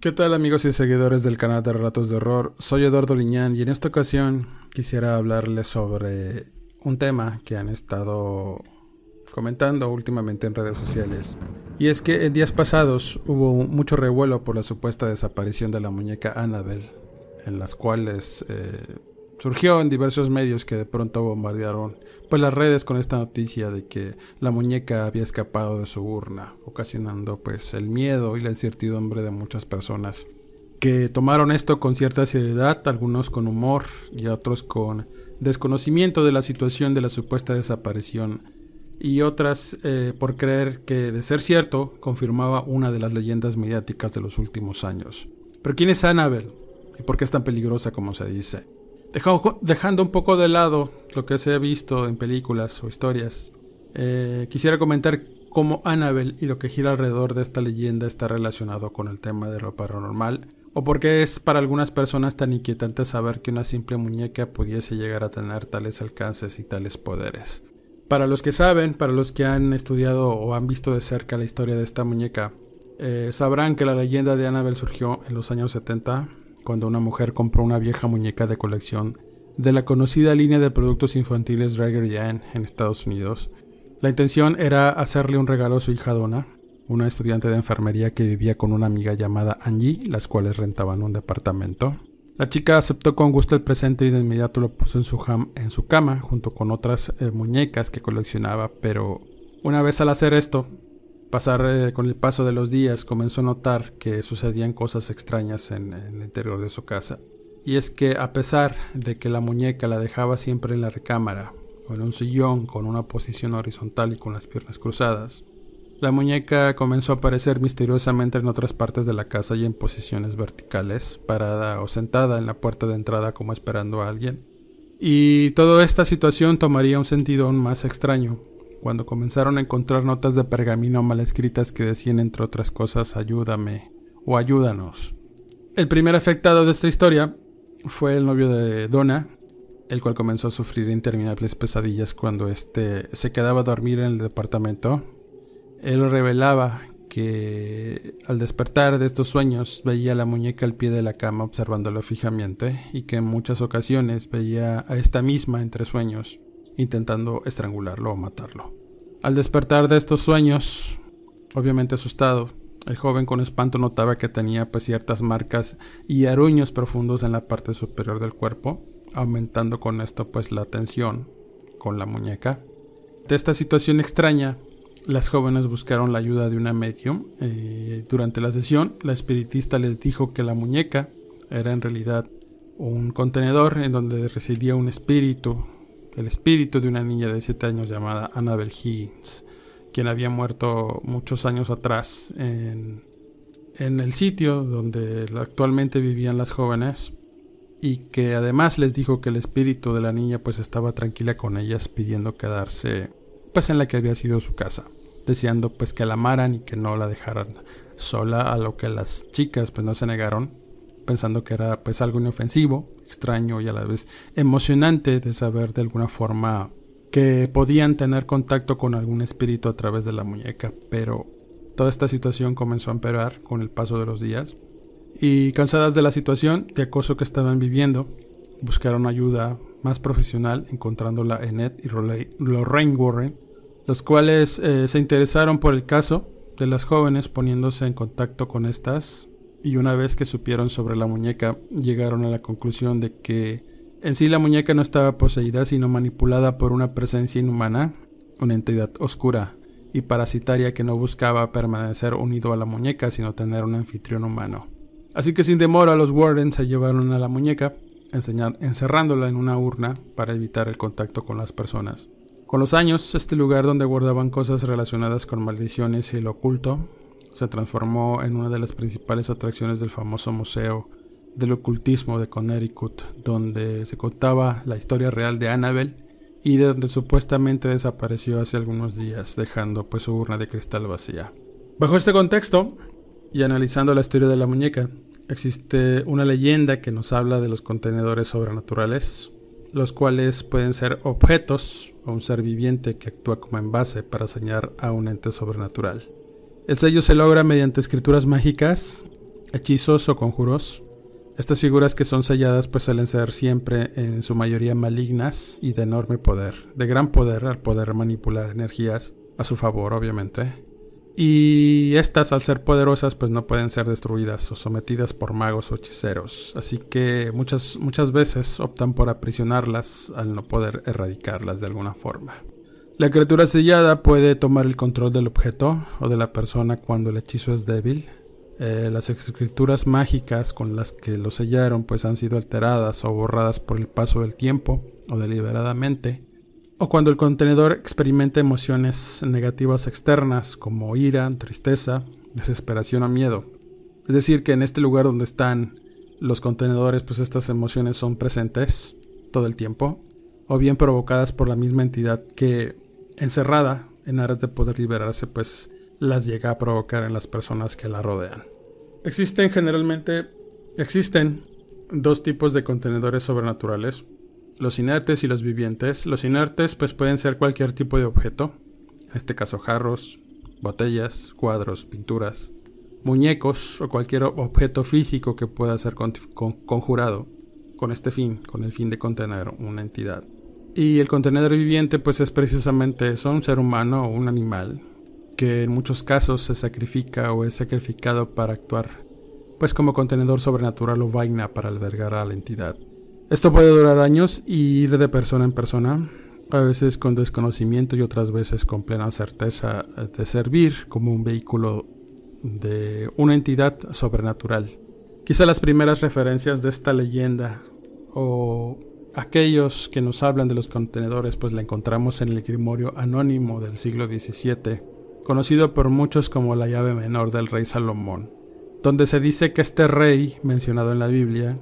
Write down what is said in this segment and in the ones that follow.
¿Qué tal amigos y seguidores del canal de Relatos de Horror? Soy Eduardo Liñán y en esta ocasión quisiera hablarles sobre un tema que han estado comentando últimamente en redes sociales. Y es que en días pasados hubo mucho revuelo por la supuesta desaparición de la muñeca Annabelle, en las cuales eh, surgió en diversos medios que de pronto bombardearon pues las redes con esta noticia de que la muñeca había escapado de su urna, ocasionando pues el miedo y la incertidumbre de muchas personas que tomaron esto con cierta seriedad, algunos con humor y otros con desconocimiento de la situación de la supuesta desaparición y otras eh, por creer que de ser cierto confirmaba una de las leyendas mediáticas de los últimos años. Pero ¿quién es Annabelle? ¿Y por qué es tan peligrosa como se dice? Dejando un poco de lado lo que se ha visto en películas o historias, eh, quisiera comentar cómo Annabelle y lo que gira alrededor de esta leyenda está relacionado con el tema de lo paranormal, o por qué es para algunas personas tan inquietante saber que una simple muñeca pudiese llegar a tener tales alcances y tales poderes. Para los que saben, para los que han estudiado o han visto de cerca la historia de esta muñeca, eh, sabrán que la leyenda de Annabelle surgió en los años 70 cuando una mujer compró una vieja muñeca de colección de la conocida línea de productos infantiles Raggedy Ann en Estados Unidos. La intención era hacerle un regalo a su hija Donna, una estudiante de enfermería que vivía con una amiga llamada Angie, las cuales rentaban un departamento. La chica aceptó con gusto el presente y de inmediato lo puso en su, en su cama junto con otras eh, muñecas que coleccionaba, pero una vez al hacer esto, pasar eh, con el paso de los días comenzó a notar que sucedían cosas extrañas en, el interior de su casa. Y es que a pesar de que la muñeca la dejaba siempre en la recámara o en un sillón con una posición horizontal y con las piernas cruzadas, la muñeca comenzó a aparecer misteriosamente en otras partes de la casa y en posiciones verticales, parada o sentada en la puerta de entrada como esperando a alguien. Y toda esta situación tomaría un sentido aún más extraño, cuando comenzaron a encontrar notas de pergamino mal escritas que decían entre otras cosas ayúdame o ayúdanos. El primer afectado de esta historia fue el novio de Donna, el cual comenzó a sufrir interminables pesadillas cuando éste se quedaba a dormir en el departamento. Él revelaba que al despertar de estos sueños veía a la muñeca al pie de la cama observándolo fijamente y que en muchas ocasiones veía a esta misma entre sueños intentando estrangularlo o matarlo. Al despertar de estos sueños, obviamente asustado, el joven con espanto notaba que tenía pues ciertas marcas y aruños profundos en la parte superior del cuerpo, aumentando con esto pues la tensión con la muñeca. De esta situación extraña, las jóvenes buscaron la ayuda de una medium. Eh, durante la sesión, la espiritista les dijo que la muñeca era en realidad un contenedor en donde residía un espíritu el espíritu de una niña de 7 años llamada Annabel Higgins, quien había muerto muchos años atrás en, en el sitio donde actualmente vivían las jóvenes y que además les dijo que el espíritu de la niña pues estaba tranquila con ellas pidiendo quedarse pues en la que había sido su casa, deseando pues que la amaran y que no la dejaran sola, a lo que las chicas pues no se negaron pensando que era pues algo inofensivo, extraño y a la vez emocionante de saber de alguna forma que podían tener contacto con algún espíritu a través de la muñeca, pero toda esta situación comenzó a empeorar con el paso de los días y cansadas de la situación de acoso que estaban viviendo, buscaron ayuda más profesional encontrándola en Ed y Lorraine Warren, los cuales eh, se interesaron por el caso de las jóvenes poniéndose en contacto con estas y una vez que supieron sobre la muñeca llegaron a la conclusión de que En sí la muñeca no estaba poseída, sino manipulada por una presencia inhumana, una entidad oscura y parasitaria que no buscaba permanecer unido a la muñeca, sino tener un anfitrión humano. Así que sin demora los Warden se llevaron a la muñeca, encerrándola en una urna para evitar el contacto con las personas. Con los años, este lugar donde guardaban cosas relacionadas con maldiciones y el oculto se transformó en una de las principales atracciones del famoso Museo del Ocultismo de Connecticut, donde se contaba la historia real de Annabel y de donde supuestamente desapareció hace algunos días, dejando pues su urna de cristal vacía. Bajo este contexto, y analizando la historia de la muñeca, existe una leyenda que nos habla de los contenedores sobrenaturales, los cuales pueden ser objetos o un ser viviente que actúa como envase para señalar a un ente sobrenatural. El sello se logra mediante escrituras mágicas, hechizos o conjuros. Estas figuras que son selladas pues suelen ser siempre en su mayoría malignas y de enorme poder, de gran poder al poder manipular energías a su favor obviamente. Y estas al ser poderosas pues no pueden ser destruidas o sometidas por magos o hechiceros, así que muchas, muchas veces optan por aprisionarlas al no poder erradicarlas de alguna forma. La criatura sellada puede tomar el control del objeto o de la persona cuando el hechizo es débil. Eh, las escrituras mágicas con las que lo sellaron pues han sido alteradas o borradas por el paso del tiempo o deliberadamente. O cuando el contenedor experimenta emociones negativas externas como ira, tristeza, desesperación o miedo. Es decir, que en este lugar donde están los contenedores pues estas emociones son presentes todo el tiempo o bien provocadas por la misma entidad que encerrada en aras de poder liberarse, pues las llega a provocar en las personas que la rodean. Existen generalmente, existen dos tipos de contenedores sobrenaturales, los inertes y los vivientes. Los inertes pues pueden ser cualquier tipo de objeto, en este caso jarros, botellas, cuadros, pinturas, muñecos o cualquier objeto físico que pueda ser conjurado con este fin, con el fin de contener una entidad. Y el contenedor viviente pues es precisamente eso, un ser humano o un animal que en muchos casos se sacrifica o es sacrificado para actuar pues como contenedor sobrenatural o vaina para albergar a la entidad. Esto puede durar años y ir de persona en persona, a veces con desconocimiento y otras veces con plena certeza de servir como un vehículo de una entidad sobrenatural. Quizá las primeras referencias de esta leyenda o aquellos que nos hablan de los contenedores, pues la encontramos en el Grimorio Anónimo del siglo XVII, conocido por muchos como la llave menor del rey Salomón, donde se dice que este rey, mencionado en la Biblia,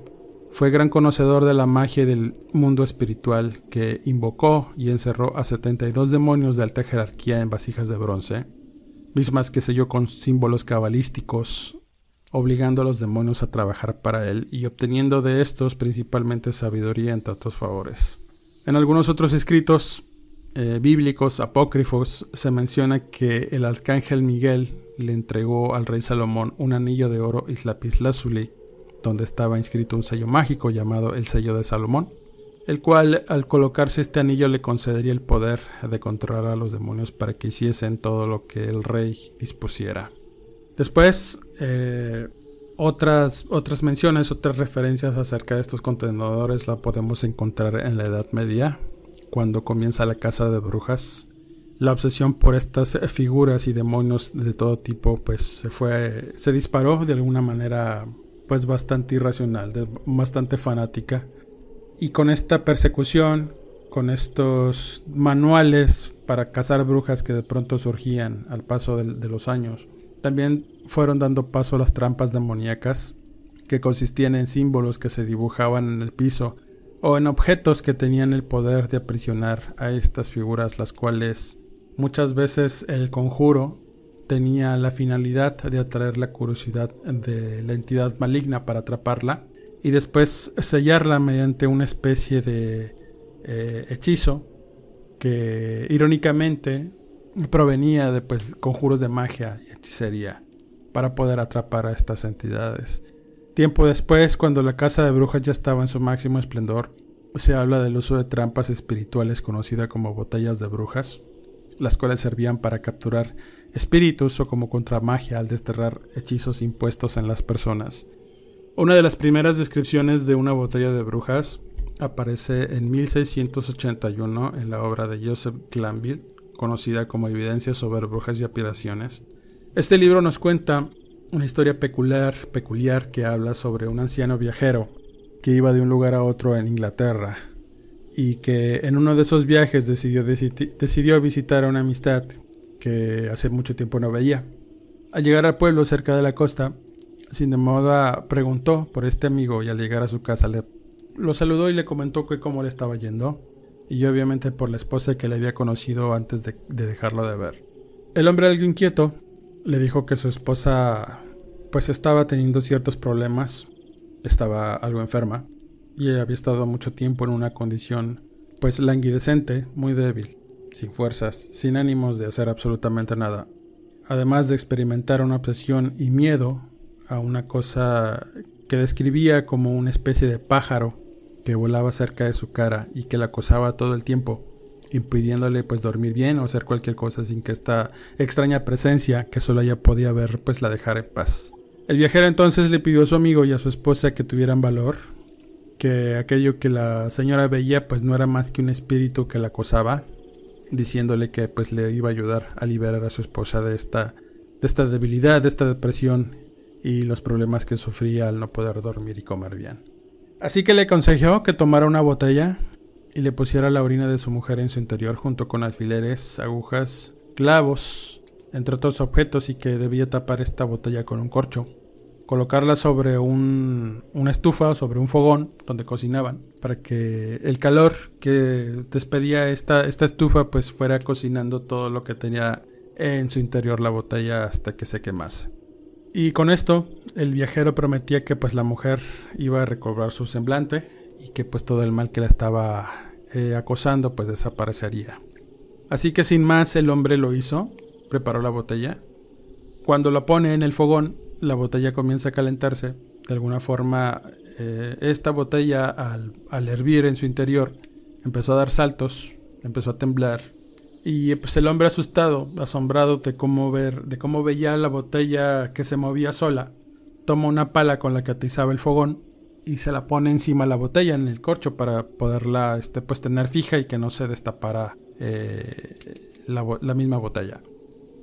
fue gran conocedor de la magia del mundo espiritual que invocó y encerró a 72 demonios de alta jerarquía en vasijas de bronce, mismas que selló con símbolos cabalísticos obligando a los demonios a trabajar para él y obteniendo de estos principalmente sabiduría entre otros favores. En algunos otros escritos eh, bíblicos apócrifos se menciona que el arcángel Miguel le entregó al rey Salomón un anillo de oro lazuli, donde estaba inscrito un sello mágico llamado el sello de Salomón, el cual al colocarse este anillo le concedería el poder de controlar a los demonios para que hiciesen todo lo que el rey dispusiera. Después, eh, otras, otras menciones, otras referencias acerca de estos contenedores la podemos encontrar en la Edad Media, cuando comienza la caza de brujas. La obsesión por estas figuras y demonios de todo tipo, pues se fue, se disparó de alguna manera, pues bastante irracional, bastante fanática. Y con esta persecución, con estos manuales para cazar brujas que de pronto surgían al paso de los años, también fueron dando paso a las trampas demoníacas, que consistían en símbolos que se dibujaban en el piso o en objetos que tenían el poder de aprisionar a estas figuras, las cuales muchas veces el conjuro tenía la finalidad de atraer la curiosidad de la entidad maligna para atraparla y después sellarla mediante una especie de eh, hechizo que irónicamente provenía de pues, conjuros de magia y hechicería para poder atrapar a estas entidades. Tiempo después, cuando la casa de brujas ya estaba en su máximo esplendor, se habla del uso de trampas espirituales conocidas como botellas de brujas, las cuales servían para capturar espíritus o como contramagia al desterrar hechizos impuestos en las personas. Una de las primeras descripciones de una botella de brujas aparece en 1681 en la obra de Joseph Glanville, conocida como Evidencias sobre brujas y aspiraciones. Este libro nos cuenta una historia peculiar, peculiar que habla sobre un anciano viajero que iba de un lugar a otro en Inglaterra y que en uno de esos viajes decidió, decidió visitar a una amistad que hace mucho tiempo no veía. Al llegar al pueblo cerca de la costa, sin de moda preguntó por este amigo y al llegar a su casa le, lo saludó y le comentó que cómo le estaba yendo y obviamente por la esposa que le había conocido antes de, de dejarlo de ver. El hombre algo inquieto le dijo que su esposa pues estaba teniendo ciertos problemas, estaba algo enferma y había estado mucho tiempo en una condición pues languidecente, muy débil, sin fuerzas, sin ánimos de hacer absolutamente nada, además de experimentar una obsesión y miedo a una cosa que describía como una especie de pájaro que volaba cerca de su cara y que la acosaba todo el tiempo, impidiéndole pues dormir bien o hacer cualquier cosa sin que esta extraña presencia que solo ella podía ver pues la dejara en paz. El viajero entonces le pidió a su amigo y a su esposa que tuvieran valor, que aquello que la señora veía pues no era más que un espíritu que la acosaba, diciéndole que pues le iba a ayudar a liberar a su esposa de esta, de esta debilidad, de esta depresión y los problemas que sufría al no poder dormir y comer bien. Así que le aconsejó que tomara una botella y le pusiera la orina de su mujer en su interior junto con alfileres, agujas, clavos, entre otros objetos y que debía tapar esta botella con un corcho. Colocarla sobre un, una estufa sobre un fogón donde cocinaban para que el calor que despedía esta, esta estufa pues fuera cocinando todo lo que tenía en su interior la botella hasta que se quemase. Y con esto, el viajero prometía que pues la mujer iba a recobrar su semblante y que pues todo el mal que la estaba eh, acosando pues desaparecería. Así que sin más el hombre lo hizo, preparó la botella. Cuando la pone en el fogón, la botella comienza a calentarse. De alguna forma, eh, esta botella al, al hervir en su interior empezó a dar saltos, empezó a temblar y pues el hombre asustado, asombrado de cómo ver, de cómo veía la botella que se movía sola, toma una pala con la que atizaba el fogón y se la pone encima de la botella en el corcho para poderla este, pues tener fija y que no se destapara eh, la, la misma botella.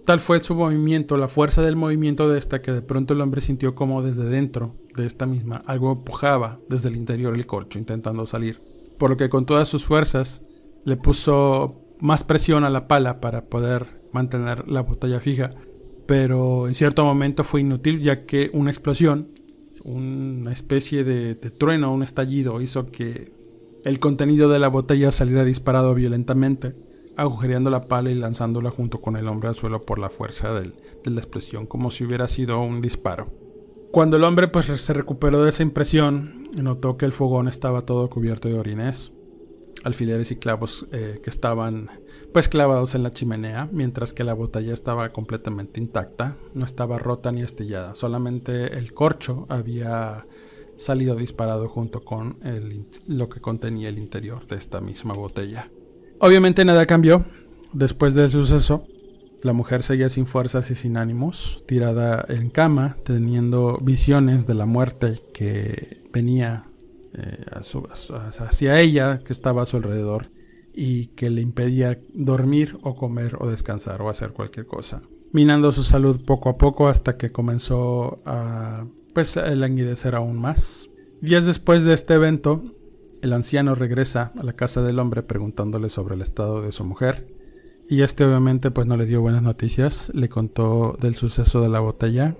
Tal fue su movimiento, la fuerza del movimiento de esta, que de pronto el hombre sintió como desde dentro de esta misma algo empujaba desde el interior del corcho intentando salir. Por lo que con todas sus fuerzas le puso más presión a la pala para poder mantener la botella fija, pero en cierto momento fue inútil ya que una explosión, una especie de, trueno, un estallido hizo que el contenido de la botella saliera disparado violentamente, agujereando la pala y lanzándola junto con el hombre al suelo por la fuerza de la explosión, como si hubiera sido un disparo. Cuando el hombre pues se recuperó de esa impresión, notó que el fogón estaba todo cubierto de orines alfileres y clavos eh, que estaban pues clavados en la chimenea, mientras que la botella estaba completamente intacta, no estaba rota ni astillada, solamente el corcho había salido disparado junto con lo que contenía el interior de esta misma botella. Obviamente nada cambió. Después del suceso, la mujer seguía sin fuerzas y sin ánimos, tirada en cama, teniendo visiones de la muerte que venía eh, hacia ella que estaba a su alrededor y que le impedía dormir o comer o descansar o hacer cualquier cosa, minando su salud poco a poco hasta que comenzó a pues a languidecer aún más. Días después de este evento, el anciano regresa a la casa del hombre preguntándole sobre el estado de su mujer y este obviamente pues no le dio buenas noticias, le contó del suceso de la botella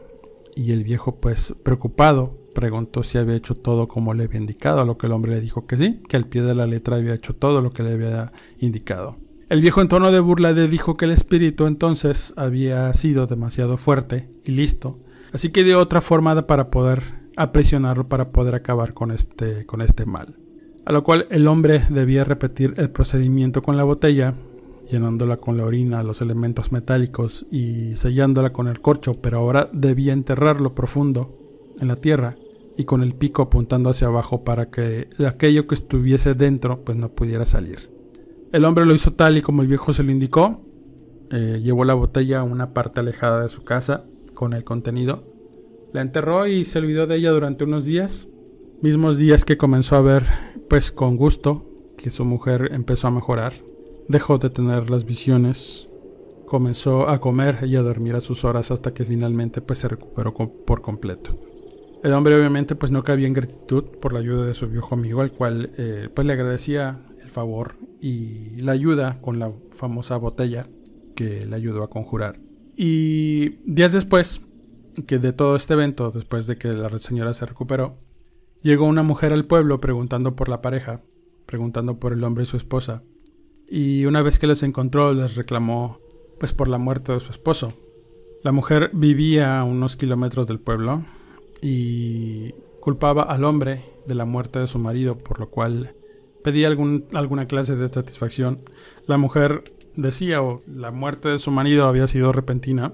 y el viejo pues preocupado preguntó si había hecho todo como le había indicado, a lo que el hombre le dijo que sí, que al pie de la letra había hecho todo lo que le había indicado. El viejo en tono de burla le dijo que el espíritu entonces había sido demasiado fuerte y listo, así que dio otra forma para poder aprisionarlo para poder acabar con este, con este mal. A lo cual el hombre debía repetir el procedimiento con la botella, llenándola con la orina, los elementos metálicos y sellándola con el corcho, pero ahora debía enterrarlo profundo en la tierra y con el pico apuntando hacia abajo para que aquello que estuviese dentro pues no pudiera salir. El hombre lo hizo tal y como el viejo se lo indicó, eh, llevó la botella a una parte alejada de su casa con el contenido, la enterró y se olvidó de ella durante unos días Mismos días que comenzó a ver, pues con gusto, que su mujer empezó a mejorar, dejó de tener las visiones, comenzó a comer y a dormir a sus horas hasta que finalmente pues se recuperó por completo. El hombre obviamente pues no cabía en gratitud por la ayuda de su viejo amigo, al cual eh, pues le agradecía el favor y la ayuda con la famosa botella que le ayudó a conjurar. Y días después que de todo este evento, después de que la señora se recuperó, llegó una mujer al pueblo preguntando por la pareja, preguntando por el hombre y su esposa. Y una vez que los encontró les reclamó pues por la muerte de su esposo. La mujer vivía a unos kilómetros del pueblo y culpaba al hombre de la muerte de su marido, por lo cual pedía algún, alguna clase de satisfacción. La mujer decía o la muerte de su marido había sido repentina.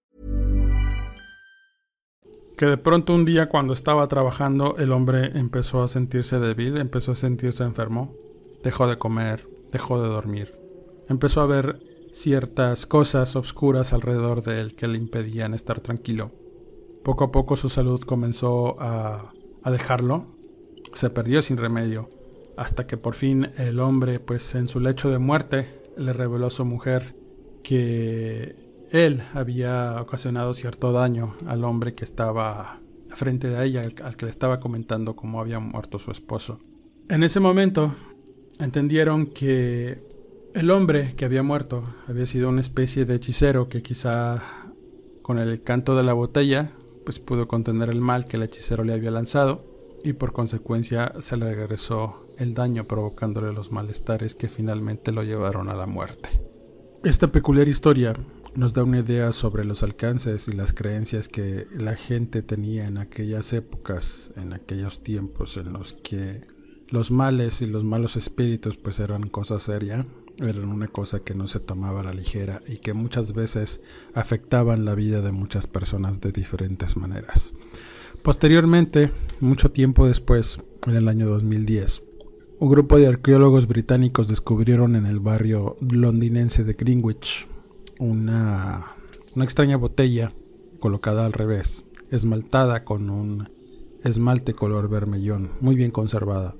Que de pronto un día cuando estaba trabajando el hombre empezó a sentirse débil, empezó a sentirse enfermo, dejó de comer, dejó de dormir, empezó a ver ciertas cosas oscuras alrededor de él que le impedían estar tranquilo. Poco a poco su salud comenzó a, a dejarlo, se perdió sin remedio, hasta que por fin el hombre, pues en su lecho de muerte, le reveló a su mujer que él había ocasionado cierto daño al hombre que estaba frente de ella, al, que le estaba comentando cómo había muerto su esposo. En ese momento entendieron que el hombre que había muerto había sido una especie de hechicero que quizá con el canto de la botella pues pudo contener el mal que el hechicero le había lanzado y por consecuencia se le regresó el daño provocándole los malestares que finalmente lo llevaron a la muerte. Esta peculiar historia nos da una idea sobre los alcances y las creencias que la gente tenía en aquellas épocas, en aquellos tiempos en los que los males y los malos espíritus pues eran cosa seria, eran una cosa que no se tomaba a la ligera y que muchas veces afectaban la vida de muchas personas de diferentes maneras. Posteriormente, mucho tiempo después, en el año 2010, un grupo de arqueólogos británicos descubrieron en el barrio londinense de Greenwich una, extraña botella colocada al revés, esmaltada con un esmalte color vermellón, muy bien conservada,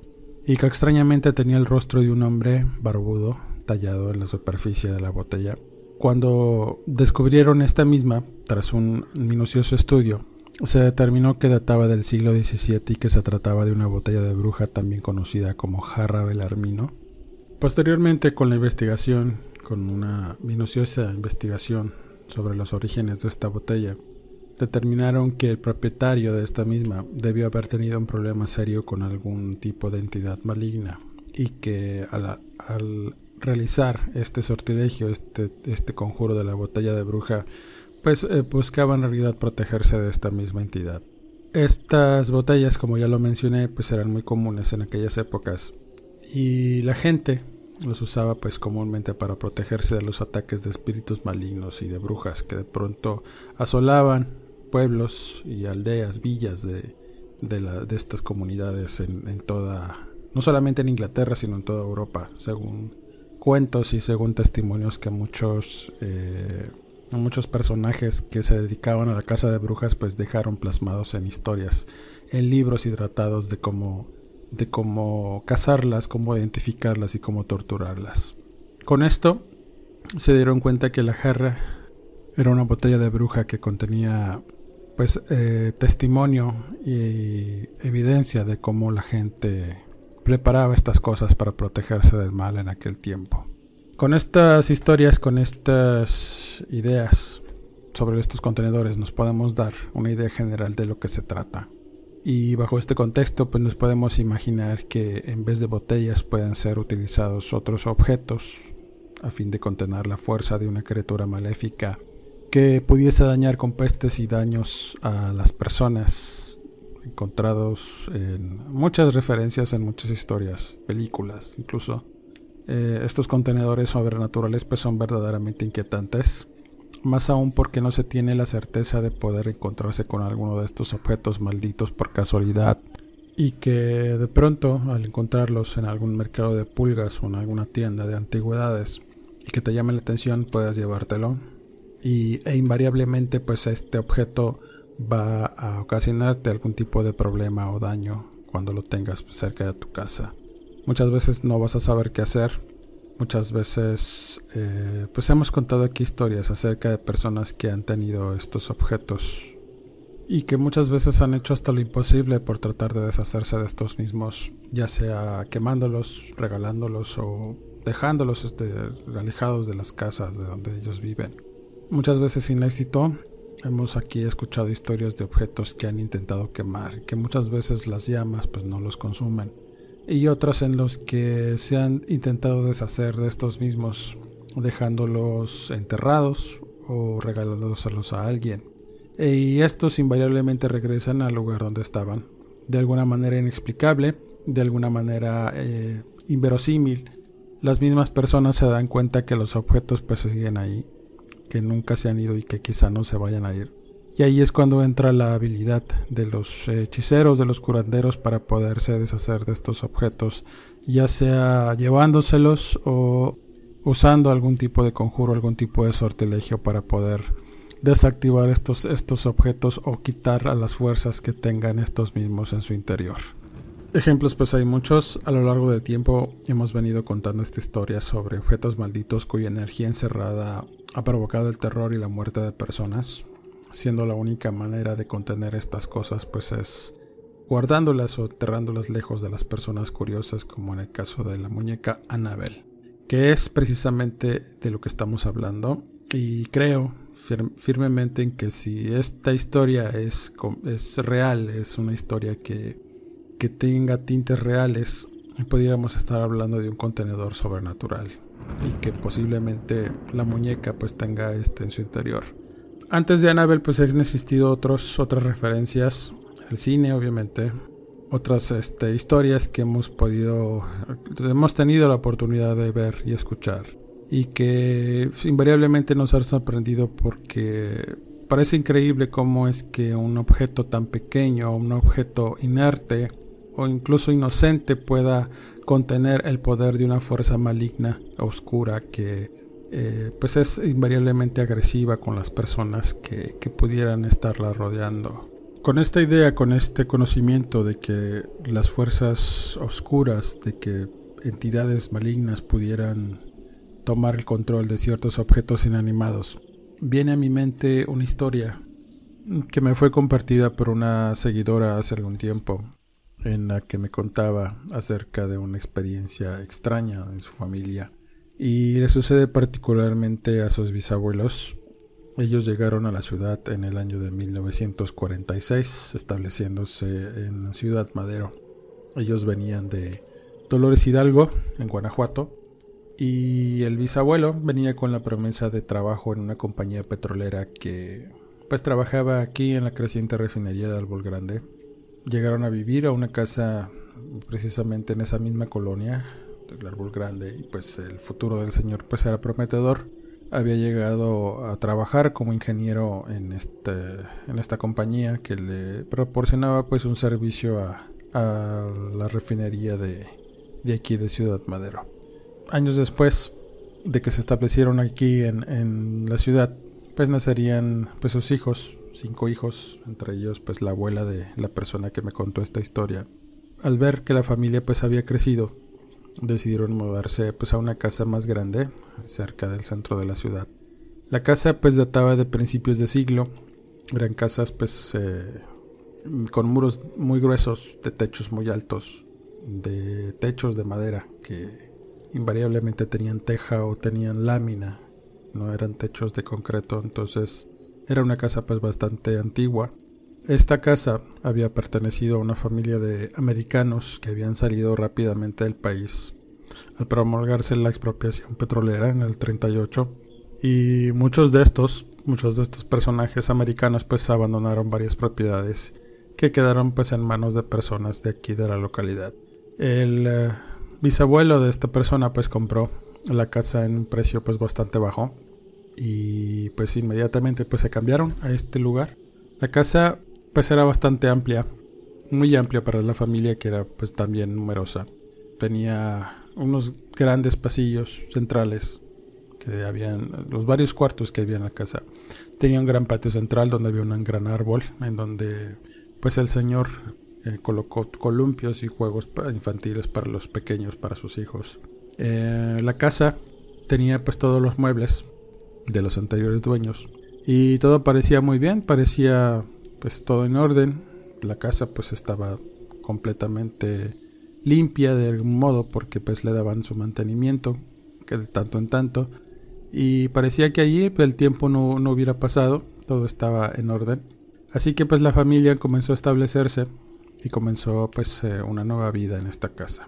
y que extrañamente tenía el rostro de un hombre barbudo tallado en la superficie de la botella. Cuando descubrieron esta misma, tras un minucioso estudio, se determinó que databa del siglo XVII y que se trataba de una botella de bruja también conocida como jarra belarmino. Posteriormente, con la investigación con una minuciosa investigación sobre los orígenes de esta botella, determinaron que el propietario de esta misma debió haber tenido un problema serio con algún tipo de entidad maligna y que al, realizar este sortilegio, este, este conjuro de la botella de bruja, pues eh, buscaba en realidad protegerse de esta misma entidad. Estas botellas, como ya lo mencioné, pues eran muy comunes en aquellas épocas y la gente los usaba pues comúnmente para protegerse de los ataques de espíritus malignos y de brujas que de pronto asolaban pueblos y aldeas, villas de, de, estas comunidades en, toda, no solamente en Inglaterra, sino en toda Europa, según cuentos y según testimonios que muchos, eh, muchos personajes que se dedicaban a la casa de brujas pues dejaron plasmados en historias, en libros y tratados de cómo, de cómo cazarlas, cómo identificarlas y cómo torturarlas. Con esto se dieron cuenta que la jarra era una botella de bruja que contenía pues eh, testimonio y evidencia de cómo la gente preparaba estas cosas para protegerse del mal en aquel tiempo. Con estas historias, con estas ideas sobre estos contenedores nos podemos dar una idea general de lo que se trata. Y bajo este contexto pues nos podemos imaginar que en vez de botellas pueden ser utilizados otros objetos a fin de contener la fuerza de una criatura maléfica que pudiese dañar con pestes y daños a las personas encontrados en muchas referencias en muchas historias, películas incluso. Eh, estos contenedores sobrenaturales pues son verdaderamente inquietantes, más aún porque no se tiene la certeza de poder encontrarse con alguno de estos objetos malditos por casualidad y que de pronto al encontrarlos en algún mercado de pulgas o en alguna tienda de antigüedades y que te llame la atención puedas llevártelo y, e invariablemente pues este objeto va a ocasionarte algún tipo de problema o daño cuando lo tengas cerca de tu casa. Muchas veces no vas a saber qué hacer. Muchas veces eh, pues hemos contado aquí historias acerca de personas que han tenido estos objetos y que muchas veces han hecho hasta lo imposible por tratar de deshacerse de estos mismos, ya sea quemándolos, regalándolos o dejándolos este, alejados de las casas de donde ellos viven muchas veces sin éxito. Hemos aquí escuchado historias de objetos que han intentado quemar, que muchas veces las llamas pues no los consumen. Y otras en los que se han intentado deshacer de estos mismos, dejándolos enterrados o regalándolos a alguien. Y estos invariablemente regresan al lugar donde estaban, de alguna manera inexplicable, de alguna manera eh, inverosímil. Las mismas personas se dan cuenta que los objetos pues siguen ahí que nunca se han ido y que quizá no se vayan a ir. Y ahí es cuando entra la habilidad de los hechiceros, de los curanderos para poderse deshacer de estos objetos, ya sea llevándoselos o usando algún tipo de conjuro, algún tipo de sortilegio para poder desactivar estos, estos objetos o quitar a las fuerzas que tengan estos mismos en su interior. Ejemplos pues hay muchos, a lo largo del tiempo hemos venido contando esta historia sobre objetos malditos cuya energía encerrada ha provocado el terror y la muerte de personas, siendo la única manera de contener estas cosas pues es guardándolas o enterrándolas lejos de las personas curiosas como en el caso de la muñeca Annabel, que es precisamente de lo que estamos hablando y creo firmemente en que si esta historia es, es real, es una historia que que tenga tintes reales, pudiéramos estar hablando de un contenedor sobrenatural y que posiblemente la muñeca pues tenga este en su interior. Antes de Annabelle pues han existido otros, otras referencias, el cine obviamente, otras este, historias que hemos podido, hemos tenido la oportunidad de ver y escuchar. Y que invariablemente nos han sorprendido porque parece increíble cómo es que un objeto tan pequeño, un objeto inerte, o incluso inocente pueda contener el poder de una fuerza maligna, oscura, que eh, pues es invariablemente agresiva con las personas que, que pudieran estarla rodeando. Con esta idea, con este conocimiento de que las fuerzas oscuras, de que entidades malignas pudieran tomar el control de ciertos objetos inanimados, viene a mi mente una historia que me fue compartida por una seguidora hace algún tiempo en la que me contaba acerca de una experiencia extraña en su familia. Y le sucede particularmente a sus bisabuelos. Ellos llegaron a la ciudad en el año de 1946, estableciéndose en Ciudad Madero. Ellos venían de Dolores Hidalgo, en Guanajuato, y el bisabuelo venía con la promesa de trabajo en una compañía petrolera que pues trabajaba aquí en la creciente refinería de Albol Grande llegaron a vivir a una casa precisamente en esa misma colonia del árbol grande y pues el futuro del señor pues era prometedor había llegado a trabajar como ingeniero en, este, en esta compañía que le proporcionaba pues un servicio a, la refinería de, de, aquí de Ciudad Madero. Años después de que se establecieron aquí en, en la ciudad, pues nacerían pues sus hijos, cinco hijos, entre ellos pues la abuela de la persona que me contó esta historia. Al ver que la familia pues había crecido, decidieron mudarse pues a una casa más grande, cerca del centro de la ciudad. La casa pues databa de principios de siglo, eran casas pues eh, con muros muy gruesos, de techos muy altos, de techos de madera que invariablemente tenían teja o tenían lámina, no eran techos de concreto, entonces era una casa pues bastante antigua. Esta casa había pertenecido a una familia de americanos que habían salido rápidamente del país al promulgarse la expropiación petrolera en el 38 y muchos de estos, muchos de estos personajes americanos pues abandonaron varias propiedades que quedaron pues en manos de personas de aquí de la localidad. El eh, bisabuelo de esta persona pues compró la casa en un precio pues bastante bajo y pues inmediatamente pues se cambiaron a este lugar. La casa pues era bastante amplia, muy amplia para la familia que era pues también numerosa. Tenía unos grandes pasillos centrales que habían los varios cuartos que había en la casa. Tenía un gran patio central donde había un gran árbol en donde pues el señor eh, colocó columpios y juegos infantiles para los pequeños, para sus hijos. Eh, la casa tenía pues todos los muebles de los anteriores dueños y todo parecía muy bien, parecía pues todo en orden. La casa pues estaba completamente limpia de algún modo porque pues le daban su mantenimiento que de tanto en tanto y parecía que allí pues, el tiempo no, no hubiera pasado, todo estaba en orden. Así que pues la familia comenzó a establecerse y comenzó pues eh, una nueva vida en esta casa.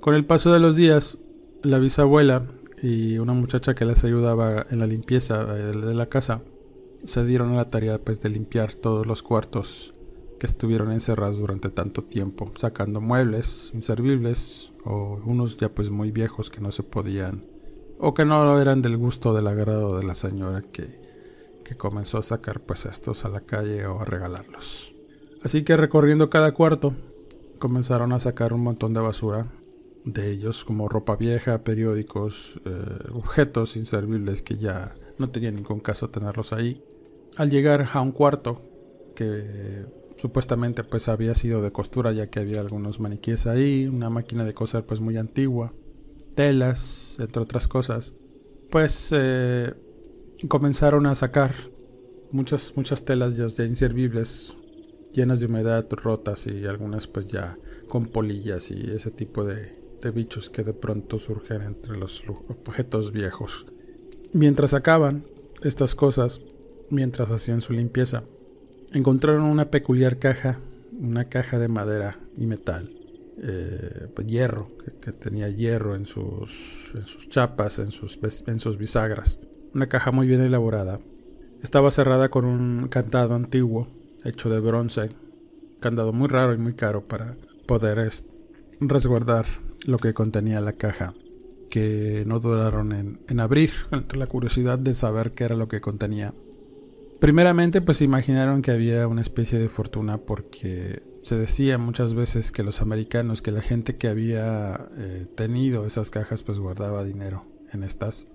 Con el paso de los días, la bisabuela y una muchacha que les ayudaba en la limpieza eh, de la casa se dieron a la tarea pues de limpiar todos los cuartos que estuvieron encerrados durante tanto tiempo, sacando muebles inservibles o unos ya pues muy viejos que no se podían o que no eran del gusto del agrado de la señora que, que comenzó a sacar pues estos a la calle o a regalarlos. Así que recorriendo cada cuarto comenzaron a sacar un montón de basura de ellos como ropa vieja, periódicos, eh, objetos inservibles que ya no tenía ningún caso tenerlos ahí. Al llegar a un cuarto que supuestamente pues había sido de costura ya que había algunos maniquíes ahí, una máquina de coser pues muy antigua, telas, entre otras cosas, pues eh, comenzaron a sacar muchas muchas telas ya, inservibles, llenas de humedad, rotas y algunas pues ya con polillas y ese tipo de, de bichos que de pronto surgen entre los objetos viejos. Mientras sacaban estas cosas, mientras hacían su limpieza, encontraron una peculiar caja, una caja de madera y metal, eh, pues, hierro, que, tenía hierro en sus, chapas, en sus, bisagras. Una caja muy bien elaborada. Estaba cerrada con un candado antiguo, hecho de bronce, candado muy raro y muy caro para poder resguardar lo que contenía la caja, que no duraron en, en abrir, entre la curiosidad de saber qué era lo que contenía. Primeramente, pues imaginaron que había una especie de fortuna porque se decía muchas veces que los americanos, que la gente que había eh, tenido esas cajas, pues guardaba dinero en estas.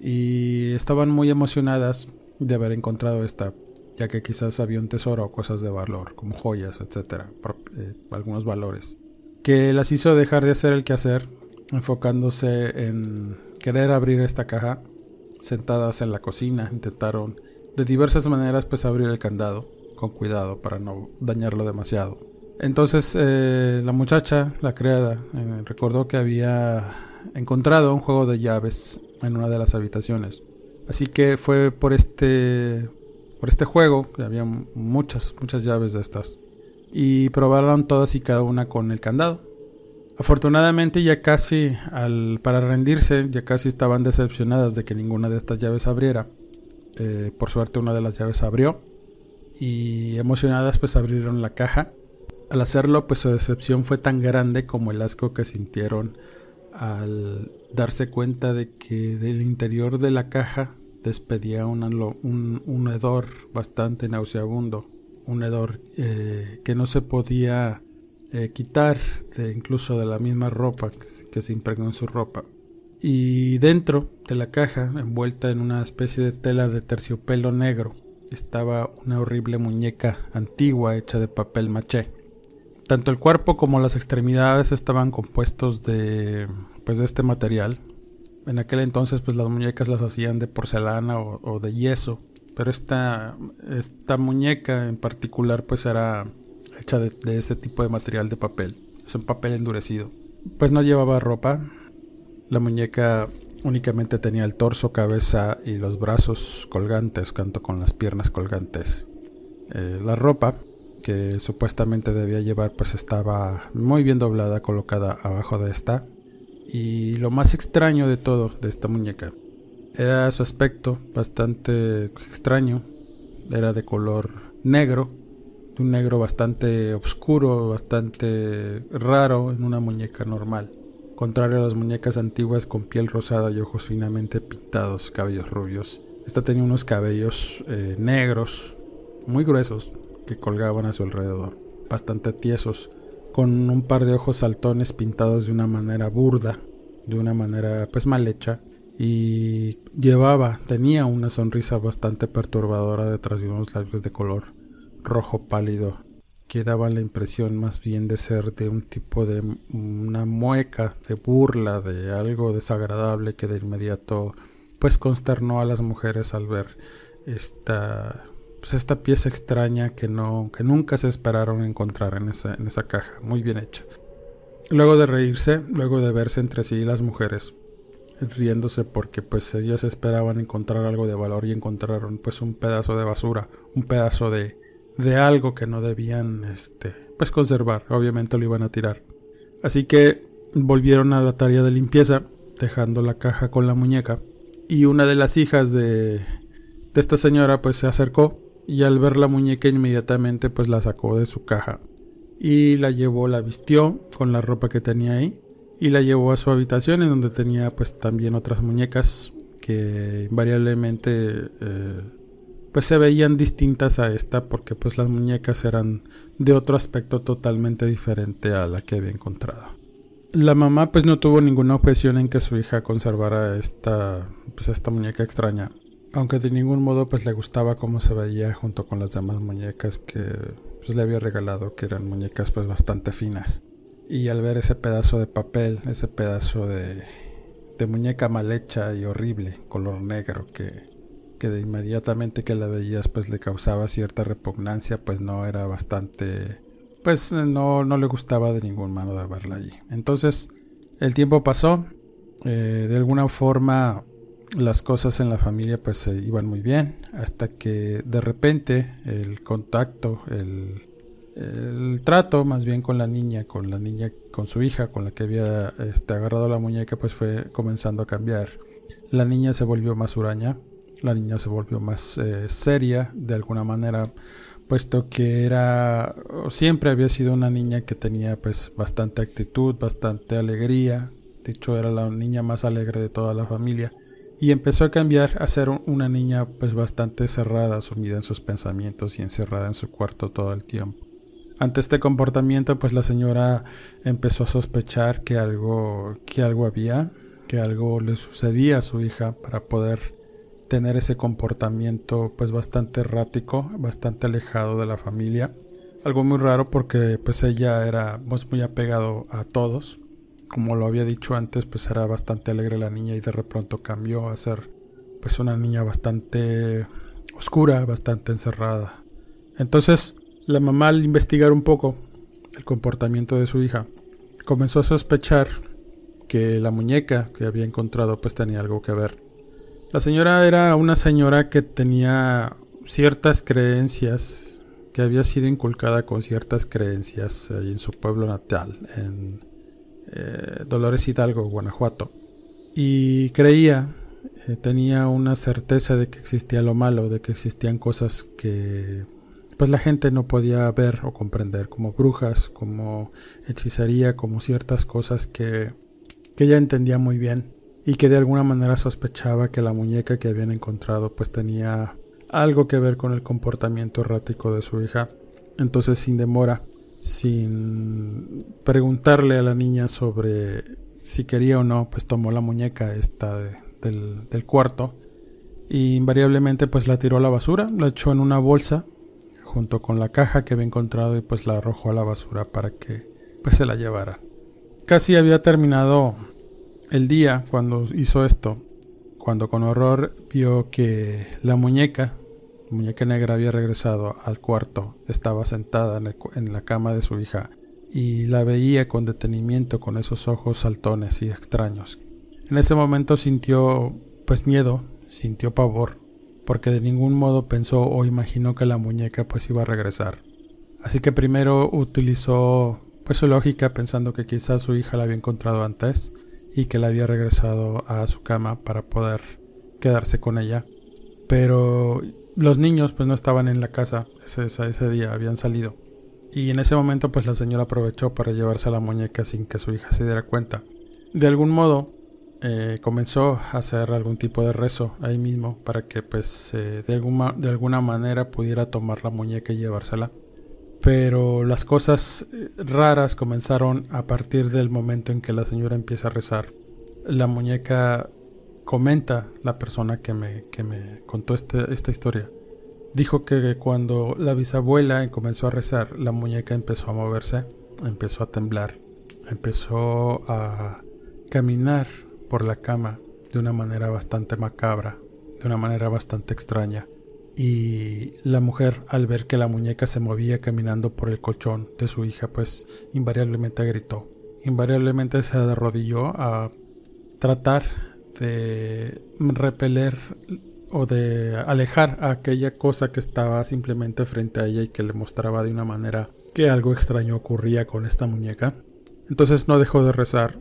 Y estaban muy emocionadas de haber encontrado esta, ya que quizás había un tesoro o cosas de valor, como joyas, etcétera, eh, algunos valores que las hizo dejar de hacer el quehacer, enfocándose en querer abrir esta caja. Sentadas en la cocina, intentaron de diversas maneras pues abrir el candado, con cuidado para no dañarlo demasiado. Entonces eh, la muchacha, la criada, eh, recordó que había encontrado un juego de llaves en una de las habitaciones. Así que fue por este por este juego, que había muchas, muchas llaves de estas y probaron todas y cada una con el candado. Afortunadamente ya casi al, para rendirse ya casi estaban decepcionadas de que ninguna de estas llaves abriera. Eh, por suerte una de las llaves abrió y emocionadas pues abrieron la caja. Al hacerlo pues su decepción fue tan grande como el asco que sintieron al darse cuenta de que del interior de la caja despedía un, un, hedor bastante nauseabundo, un hedor eh, que no se podía eh, quitar de, incluso de la misma ropa que, que se impregnó en su ropa. Y dentro de la caja, envuelta en una especie de tela de terciopelo negro, estaba una horrible muñeca antigua hecha de papel maché. Tanto el cuerpo como las extremidades estaban compuestos de pues de este material. En aquel entonces pues las muñecas las hacían de porcelana o, de yeso, pero esta, esta muñeca en particular pues era hecha de, de ese tipo de material de papel. Es un papel endurecido. Pues no llevaba ropa. La muñeca únicamente tenía el torso, cabeza y los brazos colgantes, canto con las piernas colgantes. Eh, la ropa que supuestamente debía llevar pues estaba muy bien doblada, colocada abajo de esta. Y lo más extraño de todo de esta muñeca era su aspecto bastante extraño. Era de color negro, un negro bastante oscuro, bastante raro en una muñeca normal. Contrario a las muñecas antiguas con piel rosada y ojos finamente pintados, cabellos rubios. Esta tenía unos cabellos eh, negros, muy gruesos, que colgaban a su alrededor, bastante tiesos, con un par de ojos saltones pintados de una manera burda, de una manera pues mal hecha, y llevaba, tenía una sonrisa bastante perturbadora detrás de unos labios de color rojo pálido que daban la impresión más bien de ser de un tipo de una mueca, de burla, de algo desagradable que de inmediato pues consternó a las mujeres al ver esta pues esta pieza extraña que no que nunca se esperaron encontrar en esa, en esa caja, muy bien hecha. Luego de reírse, luego de verse entre sí las mujeres riéndose porque pues ellas esperaban encontrar algo de valor y encontraron pues un pedazo de basura, un pedazo de de algo que no debían este pues conservar, obviamente lo iban a tirar. Así que volvieron a la tarea de limpieza, dejando la caja con la muñeca, y una de las hijas de de esta señora pues se acercó y al ver la muñeca inmediatamente pues la sacó de su caja y la llevó, la vistió con la ropa que tenía ahí y la llevó a su habitación en donde tenía pues también otras muñecas que invariablemente eh, pues se veían distintas a esta porque pues las muñecas eran de otro aspecto totalmente diferente a la que había encontrado. La mamá pues no tuvo ninguna objeción en que su hija conservara esta pues esta muñeca extraña, aunque de ningún modo pues le gustaba cómo se veía junto con las demás muñecas que pues le había regalado, que eran muñecas pues bastante finas. Y al ver ese pedazo de papel, ese pedazo de, de muñeca mal hecha y horrible, color negro que que de inmediatamente que la veías pues le causaba cierta repugnancia, pues no era bastante, pues no, no le gustaba de ningún mano de verla allí. Entonces el tiempo pasó, eh, de alguna forma las cosas en la familia pues se iban muy bien, hasta que de repente el contacto, el, el trato más bien con la niña, con la niña, con su hija, con la que había este, agarrado la muñeca, pues fue comenzando a cambiar. La niña se volvió más huraña, la niña se volvió más eh, seria de alguna manera, puesto que era siempre había sido una niña que tenía pues bastante actitud, bastante alegría, de hecho era la niña más alegre de toda la familia y empezó a cambiar a ser una niña pues bastante cerrada, sumida en sus pensamientos y encerrada en su cuarto todo el tiempo. Ante este comportamiento, pues la señora empezó a sospechar que algo, que algo había, que algo le sucedía a su hija para poder tener ese comportamiento pues bastante errático, bastante alejado de la familia. Algo muy raro porque pues ella era pues, muy apegado a todos. Como lo había dicho antes, pues era bastante alegre la niña y de repente cambió a ser pues una niña bastante oscura, bastante encerrada. Entonces, la mamá al investigar un poco el comportamiento de su hija, comenzó a sospechar que la muñeca que había encontrado pues tenía algo que ver la señora era una señora que tenía ciertas creencias, que había sido inculcada con ciertas creencias en su pueblo natal, en eh, Dolores Hidalgo, Guanajuato. Y creía, eh, tenía una certeza de que existía lo malo, de que existían cosas que pues la gente no podía ver o comprender, como brujas, como hechicería, como ciertas cosas que, que ella entendía muy bien y que de alguna manera sospechaba que la muñeca que habían encontrado pues tenía algo que ver con el comportamiento errático de su hija. Entonces sin demora, sin preguntarle a la niña sobre si quería o no, pues tomó la muñeca esta del, del cuarto y invariablemente pues la tiró a la basura, la echó en una bolsa junto con la caja que había encontrado y pues la arrojó a la basura para que pues se la llevara. Casi había terminado el día cuando hizo esto, cuando con horror vio que la muñeca, muñeca negra había regresado al cuarto, estaba sentada en, en la cama de su hija y la veía con detenimiento con esos ojos saltones y extraños. En ese momento sintió pues miedo, sintió pavor, porque de ningún modo pensó o imaginó que la muñeca pues iba a regresar. Así que primero utilizó pues su lógica pensando que quizás su hija la había encontrado antes y que la había regresado a su cama para poder quedarse con ella. Pero los niños pues no estaban en la casa ese, ese día, habían salido. Y en ese momento pues la señora aprovechó para llevarse la muñeca sin que su hija se diera cuenta. De algún modo eh, comenzó a hacer algún tipo de rezo ahí mismo para que pues eh, de, alguna, de alguna manera pudiera tomar la muñeca y llevársela. Pero las cosas eh, raras comenzaron a partir del momento en que la señora empieza a rezar. La muñeca comenta, la persona que me, que me contó este, esta historia, dijo que cuando la bisabuela comenzó a rezar, la muñeca empezó a moverse, empezó a temblar, empezó a caminar por la cama de una manera bastante macabra, de una manera bastante extraña. Y la mujer, al ver que la muñeca se movía caminando por el colchón de su hija, pues invariablemente gritó. Invariablemente se arrodilló a tratar de repeler o de alejar a aquella cosa que estaba simplemente frente a ella y que le mostraba de una manera que algo extraño ocurría con esta muñeca. Entonces no dejó de rezar,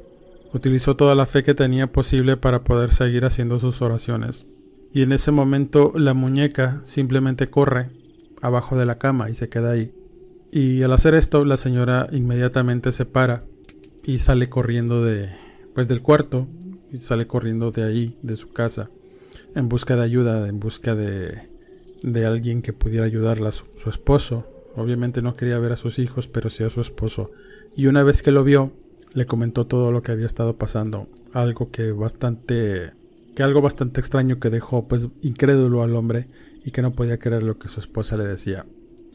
Utilizó toda la fe que tenía posible para poder seguir haciendo sus oraciones. Y en ese momento la muñeca simplemente corre abajo de la cama y se queda ahí. Y al hacer esto, la señora inmediatamente se para y sale corriendo de pues del cuarto y sale corriendo de ahí, de su casa, en busca de ayuda, en busca de, de alguien que pudiera ayudarla, su, su esposo. Obviamente no quería ver a sus hijos, pero sí a su esposo. Y una vez que lo vio, le comentó todo lo que había estado pasando, algo que bastante que algo bastante extraño que dejó pues incrédulo al hombre y que no podía creer lo que su esposa le decía.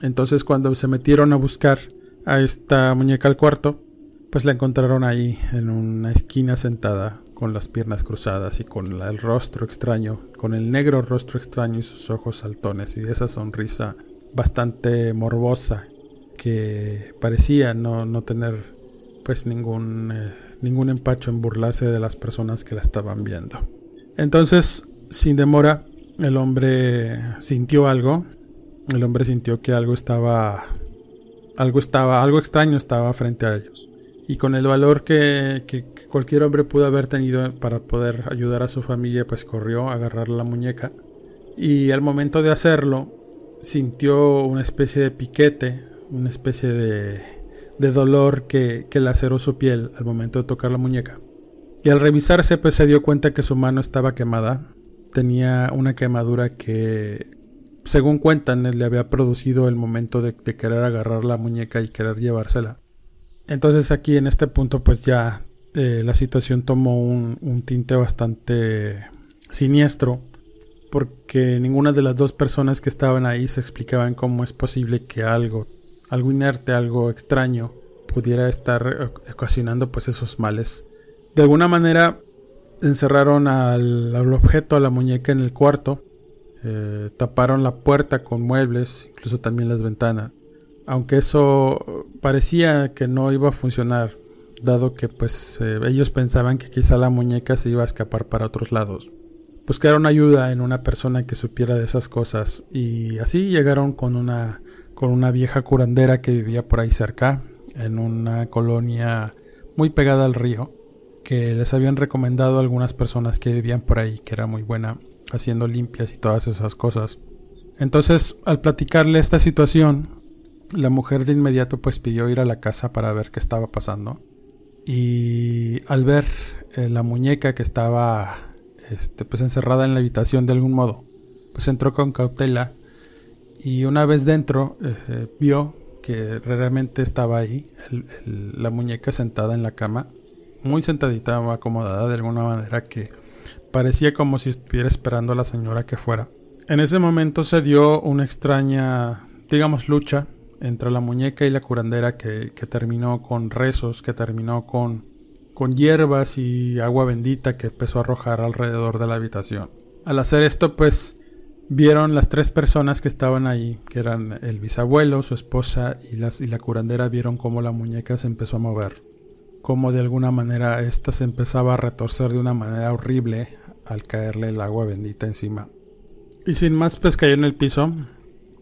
Entonces cuando se metieron a buscar a esta muñeca al cuarto, pues la encontraron ahí en una esquina sentada con las piernas cruzadas y con el rostro extraño, con el negro rostro extraño y sus ojos saltones y esa sonrisa bastante morbosa que parecía no, no tener pues ningún, eh, ningún empacho en burlarse de las personas que la estaban viendo. Entonces, sin demora, el hombre sintió algo. El hombre sintió que algo estaba. Algo estaba. Algo extraño estaba frente a ellos. Y con el valor que, cualquier hombre pudo haber tenido para poder ayudar a su familia, pues corrió a agarrar la muñeca. Y al momento de hacerlo, sintió una especie de piquete, una especie de de dolor que, que laceró su piel al momento de tocar la muñeca. Y al revisarse pues se dio cuenta que su mano estaba quemada. Tenía una quemadura que, según cuentan, le había producido el momento de, querer agarrar la muñeca y querer llevársela. Entonces aquí en este punto pues ya eh, la situación tomó un, un tinte bastante siniestro porque ninguna de las dos personas que estaban ahí se explicaban cómo es posible que algo algo inerte, algo extraño, pudiera estar ocasionando pues esos males. De alguna manera encerraron al, objeto, a la muñeca en el cuarto, eh, taparon la puerta con muebles, incluso también las ventanas, aunque eso parecía que no iba a funcionar, dado que pues eh, ellos pensaban que quizá la muñeca se iba a escapar para otros lados. Buscaron ayuda en una persona que supiera de esas cosas y así llegaron con una con una vieja curandera que vivía por ahí cerca, en una colonia muy pegada al río, que les habían recomendado algunas personas que vivían por ahí, que era muy buena haciendo limpias y todas esas cosas. Entonces, al platicarle esta situación, la mujer de inmediato pues pidió ir a la casa para ver qué estaba pasando. Y al ver eh, la muñeca que estaba este, pues encerrada en la habitación de algún modo. Pues entró con cautela y una vez dentro eh, vio que realmente estaba ahí la muñeca sentada en la cama, muy sentadita, muy acomodada de alguna manera que parecía como si estuviera esperando a la señora que fuera. En ese momento se dio una extraña, digamos, lucha entre la muñeca y la curandera que, terminó con rezos, que terminó con, con hierbas y agua bendita que empezó a arrojar alrededor de la habitación. Al hacer esto, pues vieron las tres personas que estaban ahí, que eran el bisabuelo, su esposa y, las, y la curandera, vieron cómo la muñeca se empezó a mover, cómo de alguna manera ésta se empezaba a retorcer de una manera horrible al caerle el agua bendita encima. Y sin más, pues cayó en el piso,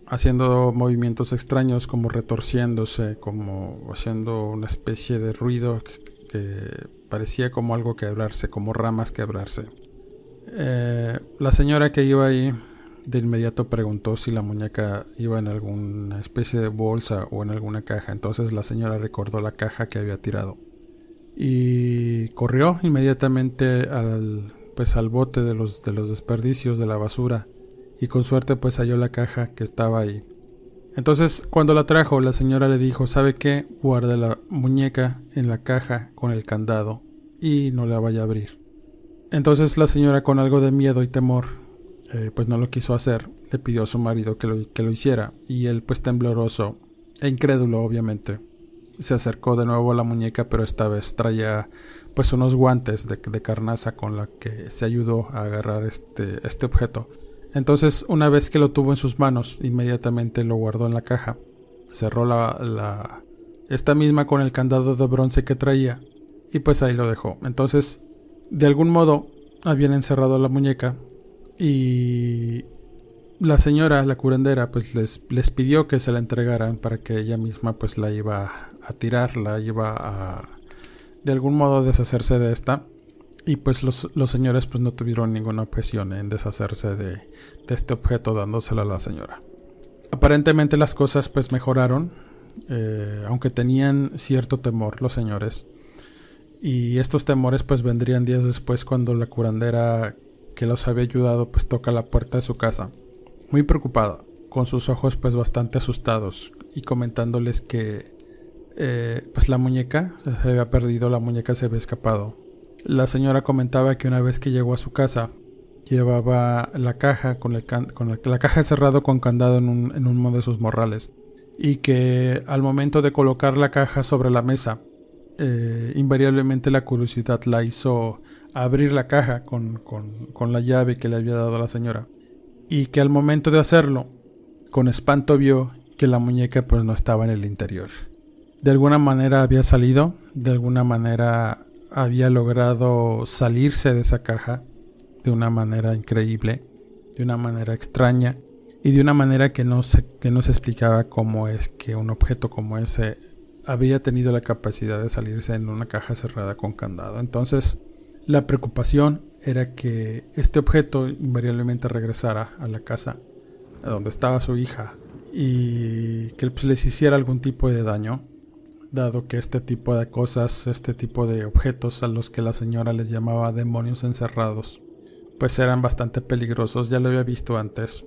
haciendo movimientos extraños, como retorciéndose, como haciendo una especie de ruido que, parecía como algo quebrarse, como ramas quebrarse. Eh, la señora que iba ahí de inmediato preguntó si la muñeca iba en alguna especie de bolsa o en alguna caja. Entonces la señora recordó la caja que había tirado. Y corrió inmediatamente al, pues, al bote de los, de los desperdicios de la basura y con suerte pues halló la caja que estaba ahí. Entonces cuando la trajo la señora le dijo, ¿sabe qué? Guarde la muñeca en la caja con el candado y no la vaya a abrir. Entonces la señora con algo de miedo y temor eh, pues no lo quiso hacer, le pidió a su marido que lo, que lo hiciera y él pues tembloroso e incrédulo obviamente se acercó de nuevo a la muñeca pero esta vez traía pues unos guantes de, de carnaza con la que se ayudó a agarrar este, este objeto entonces, una vez que lo tuvo en sus manos, inmediatamente lo guardó en la caja. Cerró la, la esta misma con el candado de bronce que traía y pues ahí lo dejó. Entonces, de algún modo habían encerrado la muñeca y la señora, la curandera, pues les, les pidió que se la entregaran para que ella misma pues la iba a tirar, la iba a de algún modo deshacerse de esta. Y pues los, señores pues no tuvieron ninguna objeción en deshacerse de, este objeto dándoselo a la señora. Aparentemente las cosas pues mejoraron, eh, aunque tenían cierto temor los señores. Y estos temores pues vendrían días después cuando la curandera que los había ayudado pues toca la puerta de su casa, muy preocupada, con sus ojos pues bastante asustados y comentándoles que eh, pues la muñeca se había perdido, la muñeca se había escapado. La señora comentaba que una vez que llegó a su casa, llevaba la caja con, el con la, caja cerrado con candado en, un, en uno de sus morrales y que al momento de colocar la caja sobre la mesa, eh, invariablemente la curiosidad la hizo abrir la caja con, con, con, la llave que le había dado la señora y que al momento de hacerlo, con espanto vio que la muñeca pues no estaba en el interior. De alguna manera había salido, de alguna manera había logrado salirse de esa caja de una manera increíble, de una manera extraña y de una manera que no se, que no se explicaba cómo es que un objeto como ese había tenido la capacidad de salirse en una caja cerrada con candado. Entonces, la preocupación era que este objeto invariablemente regresara a la casa donde estaba su hija y que pues, les hiciera algún tipo de daño dado que este tipo de cosas, este tipo de objetos a los que la señora les llamaba demonios encerrados, pues eran bastante peligrosos, ya lo había visto antes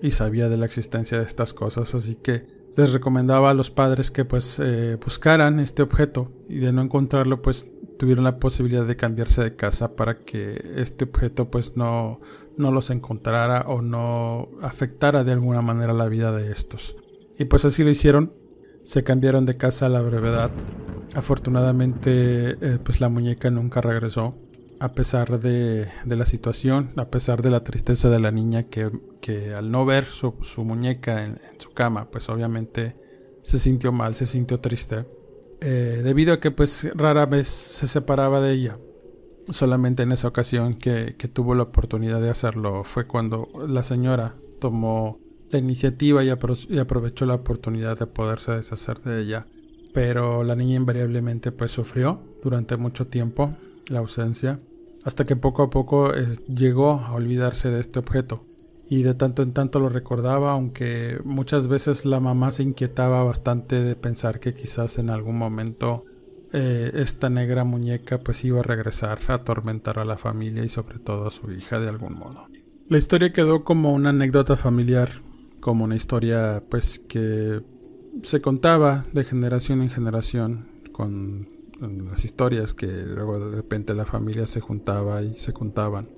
y sabía de la existencia de estas cosas, así que les recomendaba a los padres que pues eh, buscaran este objeto y de no encontrarlo pues tuvieron la posibilidad de cambiarse de casa para que este objeto pues no, no los encontrara o no afectara de alguna manera la vida de estos. Y pues así lo hicieron se cambiaron de casa a la brevedad. Afortunadamente, eh, pues la muñeca nunca regresó. A pesar de, la situación, a pesar de la tristeza de la niña que, al no ver su, muñeca en, su cama, pues obviamente se sintió mal, se sintió triste. Eh, debido a que pues rara vez se separaba de ella. Solamente en esa ocasión que, que tuvo la oportunidad de hacerlo fue cuando la señora tomó la iniciativa y, aprovechó la oportunidad de poderse deshacer de ella. Pero la niña invariablemente pues sufrió durante mucho tiempo la ausencia, hasta que poco a poco llegó a olvidarse de este objeto. Y de tanto en tanto lo recordaba, aunque muchas veces la mamá se inquietaba bastante de pensar que quizás en algún momento eh, esta negra muñeca pues iba a regresar a atormentar a la familia y sobre todo a su hija de algún modo. La historia quedó como una anécdota familiar, como una historia pues que se contaba de generación en generación con las historias que luego de repente la familia se juntaba y se contaban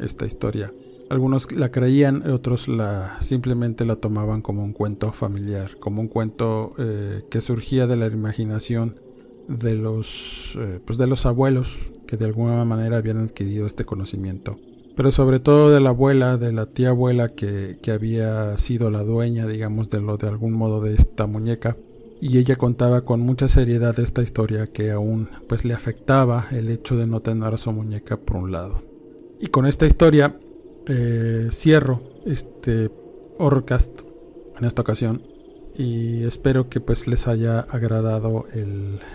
esta historia. Algunos la creían, otros la simplemente la tomaban como un cuento familiar, como un cuento eh, que surgía de la imaginación de los, eh, pues de los abuelos que de alguna manera habían adquirido este conocimiento. Pero sobre todo de la abuela, de la tía abuela que, que había sido la dueña, digamos, de lo de algún modo de esta muñeca. Y ella contaba con mucha seriedad esta historia que aún pues le afectaba el hecho de no tener a su muñeca por un lado. Y con esta historia eh, cierro este horrorcast en esta ocasión y espero que pues les haya agradado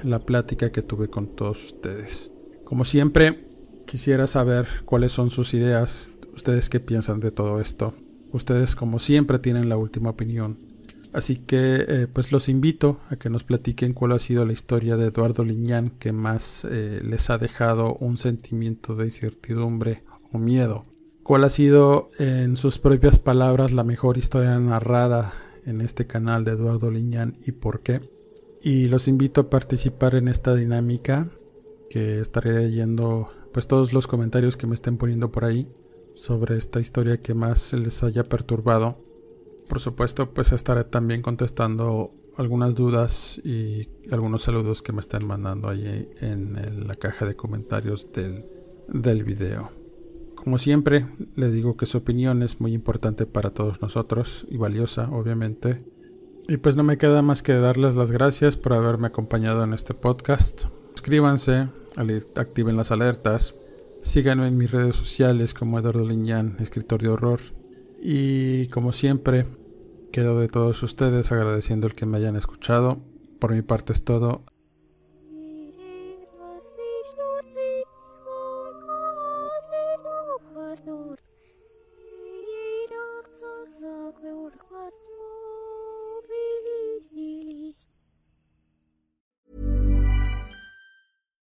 la plática que tuve con todos ustedes. Como siempre, quisiera saber cuáles son sus ideas, ustedes qué piensan de todo esto. Ustedes como siempre tienen la última opinión. Así que eh, pues los invito a que nos platiquen cuál ha sido la historia de Eduardo Liñán que más eh, les ha dejado un sentimiento de incertidumbre o miedo. ¿Cuál ha sido, en sus propias palabras, la mejor historia narrada en este canal de Eduardo Liñán y por qué? Y los invito a participar en esta dinámica que estaré leyendo pues todos los comentarios que me estén poniendo por ahí sobre esta historia que más les haya perturbado. Por supuesto, pues estaré también contestando algunas dudas y algunos saludos que me estén mandando ahí en la caja de comentarios del, del video. Como siempre, le digo que su opinión es muy importante para todos nosotros y valiosa, obviamente. Y pues no me queda más que darles las gracias por haberme acompañado en este podcast. Suscríbanse, activen las alertas, síganme en mis redes sociales como Eduardo Liñán, escritor de horror. Y como siempre, quedo de todos ustedes agradeciendo el que me hayan escuchado. Por mi parte es todo.